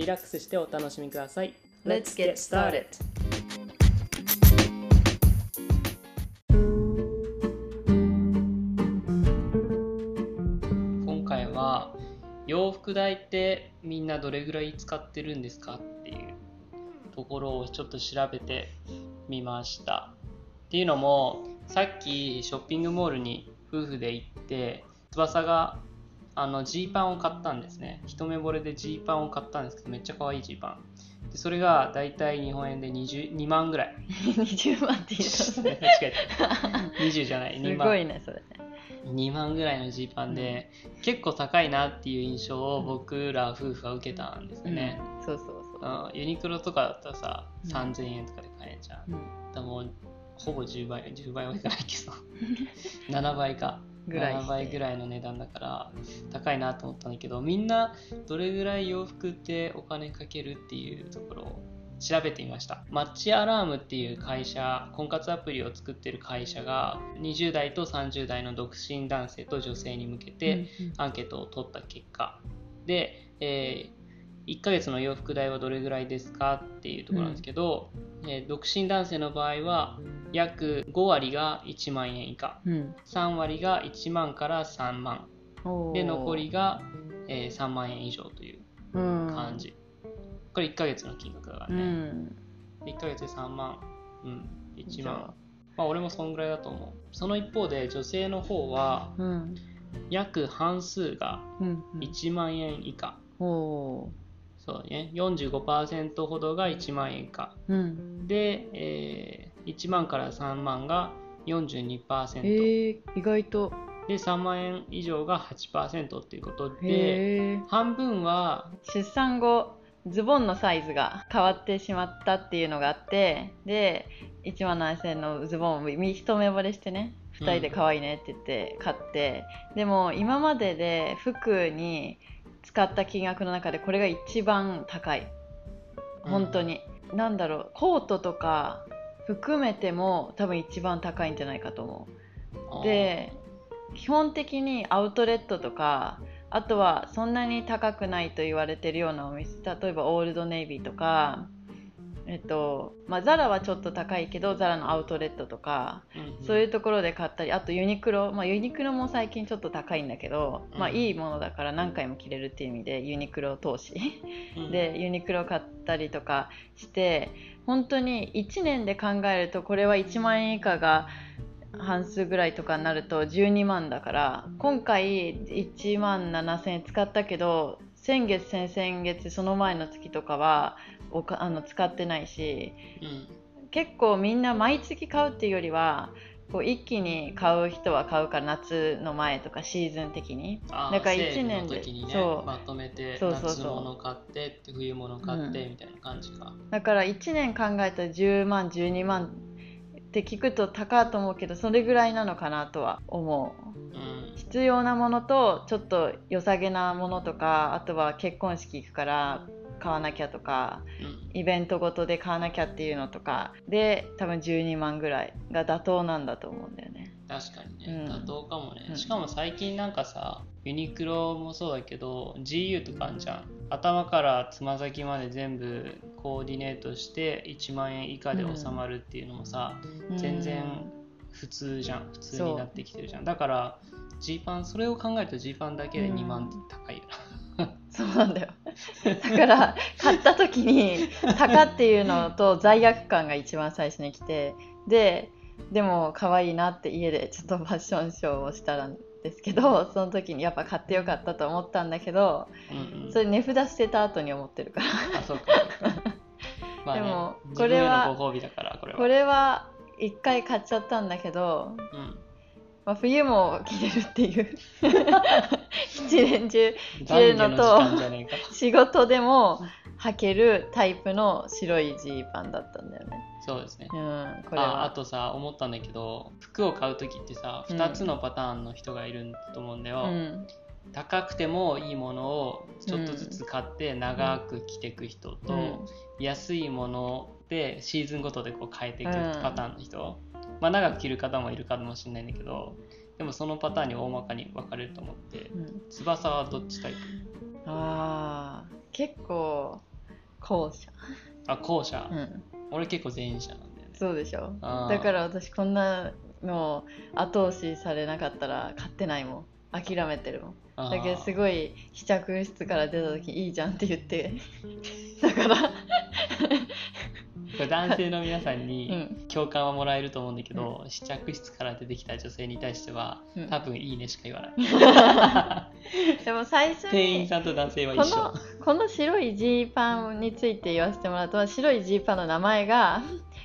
リラックスしてお楽しみください。Let's get started. 今回は洋服代ってみんなどれぐらい使ってるんですかっていうところをちょっと調べてみました。っていうのもさっきショッピングモールに夫婦で行って翼があのジーパンを買ったんですね。一目惚れでジーパンを買ったんですけどめっちゃ可愛いジーパン。でそれがだいたい日本円で20 2万ぐらい。20万って言う間 違えた20じゃない。と2万。すごいねそれ。ね2万ぐらいのジーパンで、結構高いなっていう印象を僕ら夫婦は受けたんですよね、うん。そうそうそう。うん。ユニクロとかだったらさうん。3000円とかで買えんじゃん、うん。もうほぼ10倍10倍はいかないけど。7倍かぐらい7倍ぐらいの値段だから高いなと思ったんだけどみんなどれぐらい洋服ってお金かけるっていうところを調べてみました。マッチアラームっていう会社婚活アプリを作ってる会社が20代と30代の独身男性と女性に向けて、アンケートを取った結果。で、えー1ヶ月の洋服代はどれぐらいですかっていうところなんですけど、えー独身男性の場合は約5割が1万円以下。うん。3割が1万から3万。で残りが、えー3万円以上といううん。感じ、これ1ヶ月の金額だからうね、ん。1ヶ月で3万。うん。1じゃあ。万まあ俺もそんぐらいだと思う。その一方で女性の方はうん。約半数がうんうん。1万円以下、おーそうね。45%ほどが1万円以下うん。で、えー1万から3万が42%、えー、意外と。で3万円以上が8%っていうことで半分は出産後ズボンのサイズが変わってしまったっていうのがあってで1万7000円のズボンをみ一目惚れしてね2人で可愛いねって言って買って、でも今までで服に使った金額の中でこれが一番高い。本当に、なんだろう。コートとか含めても多分一番高いんじゃないかと思う。で基本的にアウトレットとかあとはそんなに高くないと言われてるようなお店例えばオールドネイビーとかえっとまあザラはちょっと高いけどザラのアウトレットとかうんそういうところで買ったりあとユニクロまあユニクロも最近ちょっと高いんだけどまあうん。いいものだから何回も着れるっていう意味でユニクロ投資。うん。でユニクロ買ったりとかして本当に1年で考えるとこれは1万円以下が半数ぐらいとかになると12万だから今回1万7000円使ったけど先月先々月その前の月とかはおかあの使ってないしうん。結構みんな毎月買うっていうよりはこう一気に買う人は買うから夏の前とかシーズン的に。だからセール一年でねそう。まとめてそうそうそう。夏物買ってって冬物買ってうん。みたいな感じか、だから1年考えたら10万12万って聞くと高いと思うけどそれぐらいなのかなとは思う。うん。必要なものとちょっと良さげなものとかあとは結婚式行くから買わなきゃとかうん。イベントごとで買わなきゃっていうのとかで多分12万ぐらいが妥当なんだと思うんだよね。確かにね、うん。妥当かもね、うん。しかも最近なんかさユニクロもそうだけど GU とかあんじゃん。頭からつま先まで全部コーディネートして1万円以下で収まるっていうのもさ、全然普通じゃん。普通になってきてるじゃん。だからジーパンそれを考えるとジーパンだけで2万って高いよな、そうなんだよだから買った時に高っていうのと罪悪感が一番最初に来てででも可愛いなって家でちょっとファッションショーをしたんですけどその時にやっぱ買ってよかったと思ったんだけどうんうん。それ値札捨てた後に思ってるから。あそうか。まあねでも自分へこれはのご褒美だからこれは。これは一回買っちゃったんだけど、うん。まあ、冬も着れるっていう 一年中着れるのと仕事でも履けるタイプの白いジーパンだったんだよね。そうですね。うん、これああは。とさ思ったんだけど服を買う時ってさうん2つのパターンの人がいると思うんだよ、うん、高くてもいいものをちょっとずつ買って長く着ていく人と、うん。安いものでシーズンごとでこう変えていくうん。パターンの人、まあ長く着る方もいるかもしれないんだけどでもそのパターンに大まかに分かれると思ってうん。翼はどっちタイプ？ああ結構後者、あ後者、うん、俺結構前者なんだよね。そうでしょ。だから私こんなの後押しされなかったら買ってないもん。諦めてるもん。だけどすごい試着室から出た時いいじゃんって言って。だからこれ男性の皆さんうにん。共感はもらえると思うんだけど、試着室から出てきた女性に対してはうん。多分いいねしか言わない。でも最初に店員さんと男性はこ一緒。のこの白いジーパンについて言わせてもらうと白いジーパンの名前が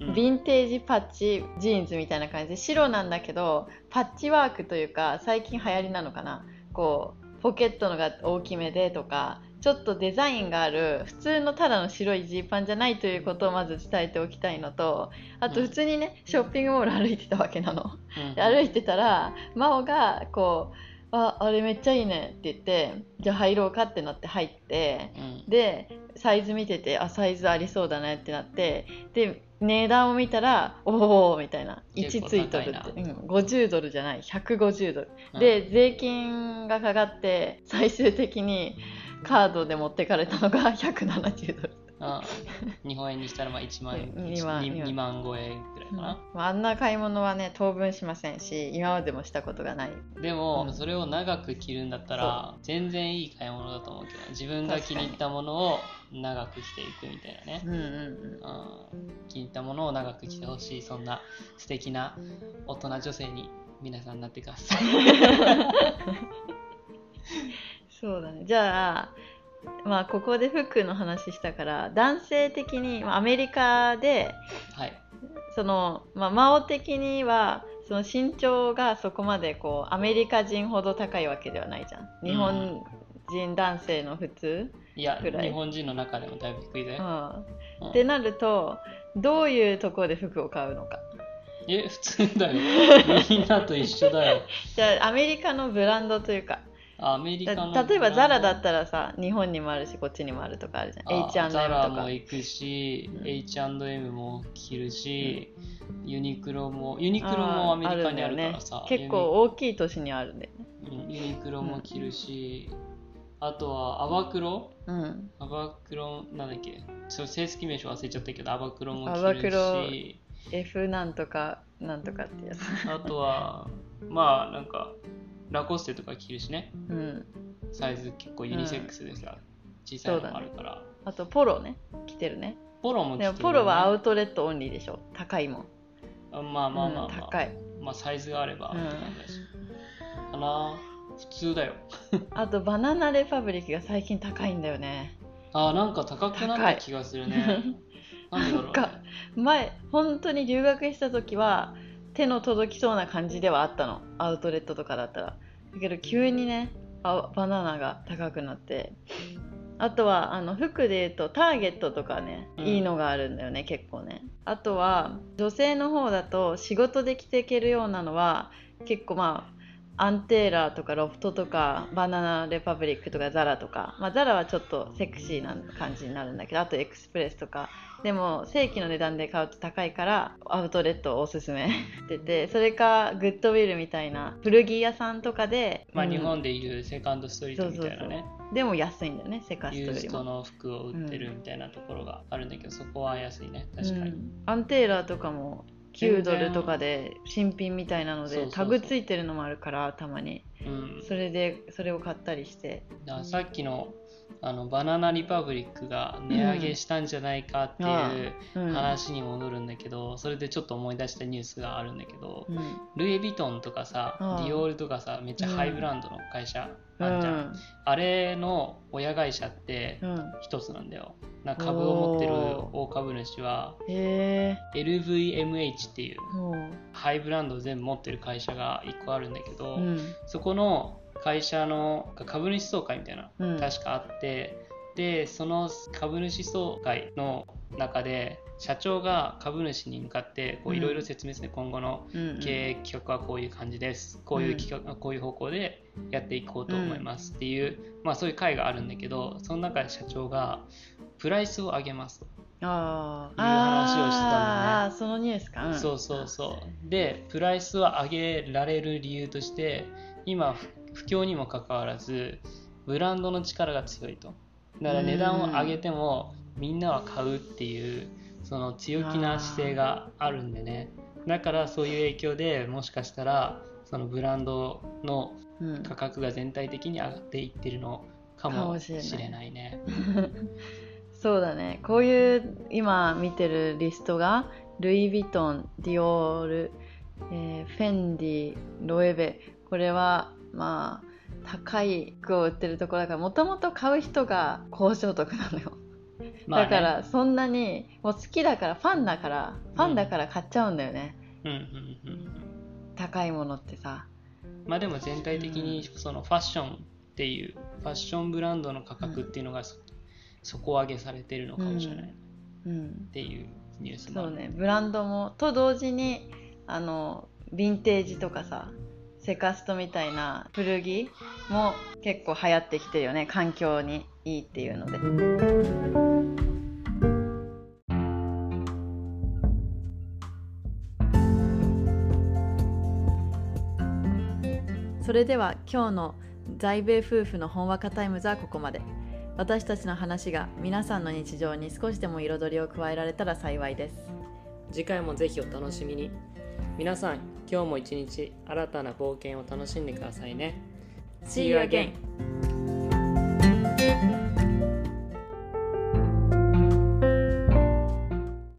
うん。ヴィンテージパッチジーンズみたいな感じで白なんだけどパッチワークというか最近流行りなのかな。こうポケットのが大きめでとかちょっとデザインがある普通のただの白いジーパンじゃないということをまず伝えておきたいのとあとうん普通にねショッピングモール歩いてたわけなの。うん。で歩いてたら真央がこう「ああれめっちゃいいね」って言って「じゃあ入ろうか」ってなって入ってうん。でサイズ見ててあサイズありそうだねってなってで値段を見たらおおみたいな。1結構ついとるって、うん、50ドルじゃない。150ドル、うん。で税金がかかって最終的にカードで持ってかれたのが 170ドル、あ日本円にしたらまあ1万円うん2万2万。超えぐらいかな、まああんな買い物はね当分しませんし今までもしたことがない。でも、うん。それを長く着るんだったら全然いい買い物だと思うけど自分が気に入ったものを長く着ていくみたいなね。うんうんうん。うん。気に入ったものを長く着てほしいそんな素敵な大人女性に皆さんなってください そうだね。じゃあまあここで服の話したから男性的にまあアメリカではい。その、まあ、真央的にはその身長がそこまでこうアメリカ人ほど高いわけではないじゃん。日本人男性の普通、いやぐらい。日本人の中でもだいぶ低いぜ、うん。うん。ってなるとどういうところで服を買うのか。え普通だよ。みんなと一緒だよ。じゃあアメリカのブランドというかアメリカだの例えばザラだったらさ日本にもあるしこっちにもあるとかあるじゃん。あ H&M とザラかも行くし、うん。H&M も着るし、ユニクロもユニクロもアメリカにあるからさ、ね、結構大きい都市にあるんだよね。ユニ,、うん、ユニクロも着るし、あとはアバクロ？うん。アバクロなんだっけ？ちょ正式名称忘れちゃったけどアバクロも着アバクるロし F なんとかなんとかってやつ。あとはまあなんかラコステとか着るしね。うん。サイズ結構ユニセックスでさ、小さいのもあるから、あとポロね。着てるね。ポロも着てる、ね、でもポロはアウトレットオンリーでしょ。高いもん。あまあまあまあまあ、うん高い。まあサイズがあればうんかな。普通だよ。あとバナナレパブリックが最近高いんだよね。あーなんか高くなった気がするね。なんでだろう、ね、前本当に留学した時は手の届きそうな感じではあったの。アウトレットとかだったら。だけど急にねあバナナが高くなって。あとはあの服で言うとターゲットとかね、うん。いいのがあるんだよね結構ね。あとは女性の方だと仕事で着ていけるようなのは結構まあ Ann Taylor とか LOFT とか Banana Republic とかザラとか、まあ、ザラはちょっとセクシーな感じになるんだけどあと Express とか。でも正規の値段で買うと高いからアウトレットをおすすめ。しててそれか Goodwill みたいな古着屋さんとかで、うん。まあ日本でいうセカンドストリートみたいなね。でも安いんだよねセカスト、ユーズド。の服を売ってるみたいなところがあるんだけど、そこは安いね。確かに、うん。アンテーラーとかも9ドルとかで新品みたいなのでタグついてるのもあるからたまに。うん。それでそれを買ったりして。さっきのあのバナナリパブリックが値上げしたんじゃないかっていううん。話に戻るんだけど、それでちょっと思い出したニュースがあるんだけど、うん。ルイ・ヴィトンとかさ、うん。ディオールとかさめっちゃハイブランドの会社うあんじゃん、ん。あれの親会社ってうん。一つなんだよ。なんか株を持ってる大株主は LVMH っていうハイブランドを全部持ってる会社が1個あるんだけど、うん。そこの会社の株主総会みたいな、うん。確かあってでその株主総会の中で社長が株主に向かっていろいろ説明する、今後のうん経営企画はこういう感じです。こういう企画、こういう方向でやっていこうと思います。っていう、まあ、そういう会があるんだけどその中で社長がプライスを上げますと、あいう話をしてたんだねそのニュースか、うん、そうそうそう。でプライスを上げられる理由として今不不況にもかかわらずブランドの力が強いと。だから値段を上げてもみんなは買うっていうその強気な姿勢があるんでね。だからそういう影響でもしかしたらそのブランドのうん。価格が全体的に上がっていってるのかかももしれないしれない。ね。そうだね。こういう今見てるリストがルイ・ヴィトンディオール、えーフェンディロエベこれはまあ高い服を売ってるところだからもともと買う人が高所得なのよ、まあね。だからそんなにもう好きだからファンだからファンだから買っちゃうんだよね、うんうんうんうん。高いものってさ。まあでも全体的にそのファッションっていうファッションブランドの価格っていうのがそ底上げされてるのかもしれない。っうん。ていうニュースもそうね。ブランドもと同時にあのヴィンテージとかさセカストみたいな古着も結構流行ってきてるよね。環境にいいっていうので。それでは今日の在米夫婦のほんわかタイムズはここまで。私たちの話が皆さんの日常に少しでも彩りを加えられたら幸いです。次回もぜひお楽しみに。皆さん今日も一日新たな冒険を楽しんでくださいね See you again!